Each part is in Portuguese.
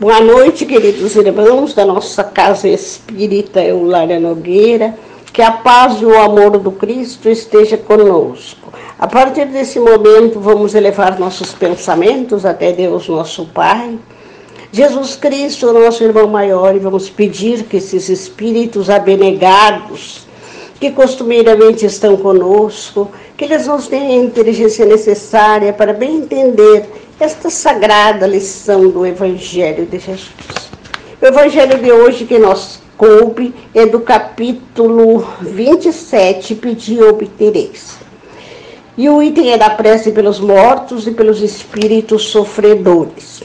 Boa noite, queridos irmãos da nossa casa espírita Eulália Nogueira. Que a paz e o amor do Cristo esteja conosco. A partir desse momento, vamos elevar nossos pensamentos até Deus, nosso Pai. Jesus Cristo, nosso irmão maior, e vamos pedir que esses espíritos abnegados, que costumeiramente estão conosco, que eles nos deem a inteligência necessária para bem entender esta sagrada lição do Evangelho de Jesus. O Evangelho de hoje que nós coube é do capítulo 27, Pedi obtereis. E o item é da prece pelos mortos e pelos espíritos sofredores.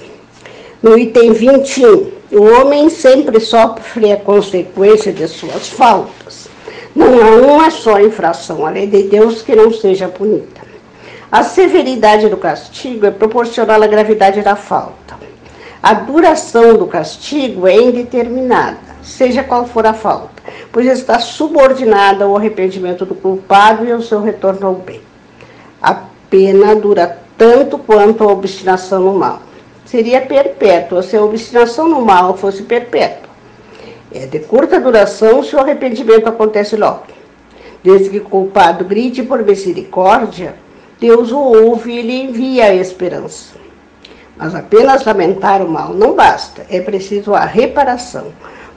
No item 21, o homem sempre sofre a consequência de suas faltas. Não há uma só infração à lei de Deus que não seja punida. A severidade do castigo é proporcional à gravidade da falta. A duração do castigo é indeterminada, seja qual for a falta, pois está subordinada ao arrependimento do culpado e ao seu retorno ao bem. A pena dura tanto quanto a obstinação no mal. Seria perpétua se a obstinação no mal fosse perpétua. É de curta duração se o arrependimento acontece logo. Desde que o culpado grite por misericórdia, Deus o ouve e lhe envia a esperança. Mas apenas lamentar o mal não basta, é preciso a reparação.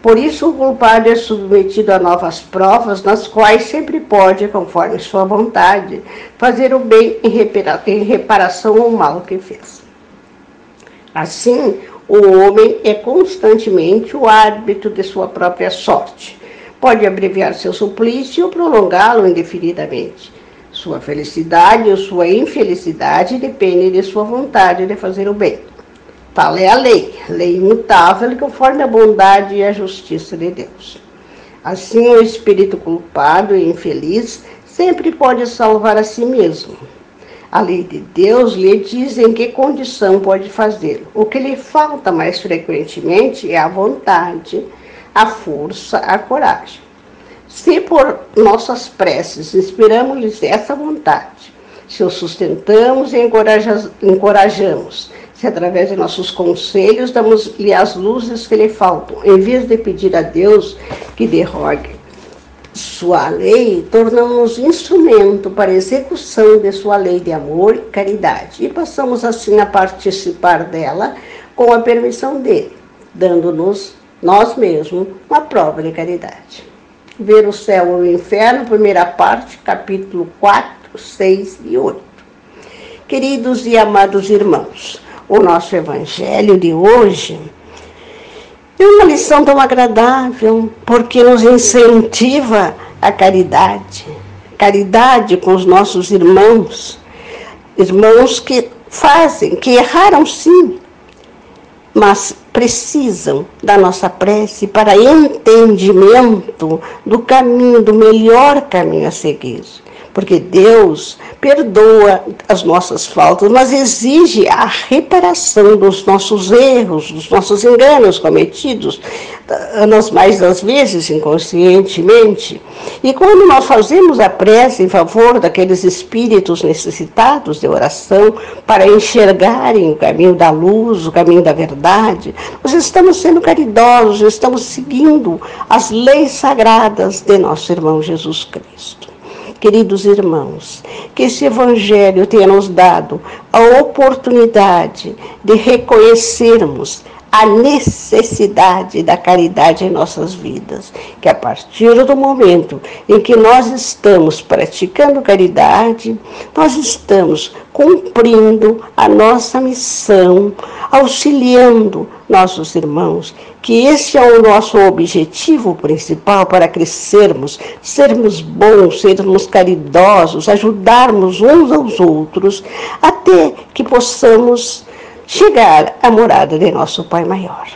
Por isso, o culpado é submetido a novas provas, nas quais sempre pode, conforme sua vontade, fazer o bem em reparação ao mal que fez. Assim, o homem é constantemente o árbitro de sua própria sorte. Pode abreviar seu suplício ou prolongá-lo indefinidamente. Sua felicidade ou sua infelicidade depende de sua vontade de fazer o bem. Tal é a lei, lei imutável conforme a bondade e a justiça de Deus. Assim, o espírito culpado e infeliz sempre pode salvar a si mesmo. A lei de Deus lhe diz em que condição pode fazê-lo. O que lhe falta mais frequentemente é a vontade, a força, a coragem. Se por nossas preces inspiramos-lhes essa vontade, se o sustentamos e encorajamos, se através de nossos conselhos damos-lhe as luzes que lhe faltam, em vez de pedir a Deus que derrogue sua lei, tornamos instrumento para a execução de sua lei de amor e caridade, e passamos assim a participar dela com a permissão dele, dando-nos nós mesmos uma prova de caridade. Ver o céu ou o inferno, primeira parte, capítulo 4, 6 e 8. Queridos e amados irmãos, o nosso evangelho de hoje é uma lição tão agradável, porque nos incentiva a caridade. Caridade com os nossos irmãos, irmãos que fazem, que erraram sim, mas precisam da nossa prece para entendimento do caminho, do melhor caminho a seguir. Porque Deus perdoa as nossas faltas, mas exige a reparação dos nossos erros, dos nossos enganos cometidos, nas mais das vezes inconscientemente. E quando nós fazemos a prece em favor daqueles espíritos necessitados de oração para enxergarem o caminho da luz, o caminho da verdade, nós estamos sendo caridosos, estamos seguindo as leis sagradas de nosso irmão Jesus Cristo. Queridos irmãos, que esse Evangelho tenha nos dado a oportunidade de reconhecermos a necessidade da caridade em nossas vidas, que a partir do momento em que nós estamos praticando caridade, nós estamos cumprindo a nossa missão, auxiliando nossos irmãos, que esse é o nosso objetivo principal para crescermos, sermos bons, sermos caridosos, ajudarmos uns aos outros, até que possamos chegar à morada de nosso Pai Maior.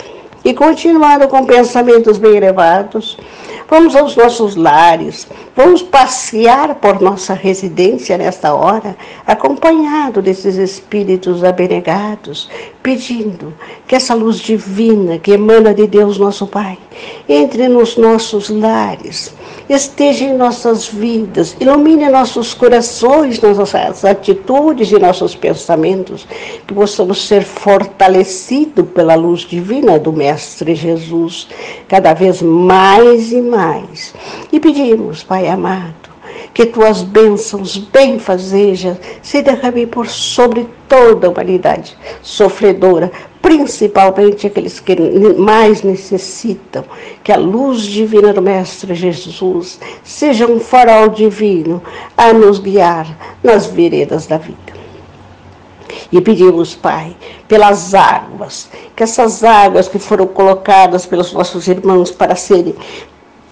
E continuando com pensamentos bem elevados, vamos aos nossos lares, vamos passear por nossa residência nesta hora, acompanhado desses espíritos abnegados, pedindo que essa luz divina que emana de Deus, nosso Pai, entre nos nossos lares, esteja em nossas vidas, ilumine nossos corações, nossas atitudes e nossos pensamentos, que possamos ser fortalecidos pela luz divina do Mestre Jesus, cada vez mais e mais. E pedimos, Pai amado, que tuas bênçãos benfazejas se derramem por sobre toda a humanidade sofredora, principalmente aqueles que mais necessitam, que a luz divina do Mestre Jesus seja um farol divino a nos guiar nas veredas da vida. E pedimos, Pai, pelas águas, que essas águas que foram colocadas pelos nossos irmãos para serem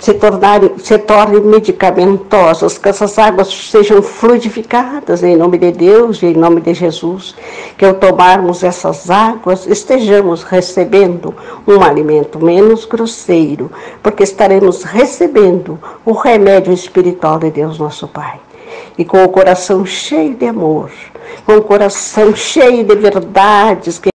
se, tornarem, se tornem medicamentosas, que essas águas sejam fluidificadas em nome de Deus e em nome de Jesus, que ao tomarmos essas águas estejamos recebendo um alimento menos grosseiro, porque estaremos recebendo o remédio espiritual de Deus nosso Pai. E com o coração cheio de amor, com o coração cheio de verdades que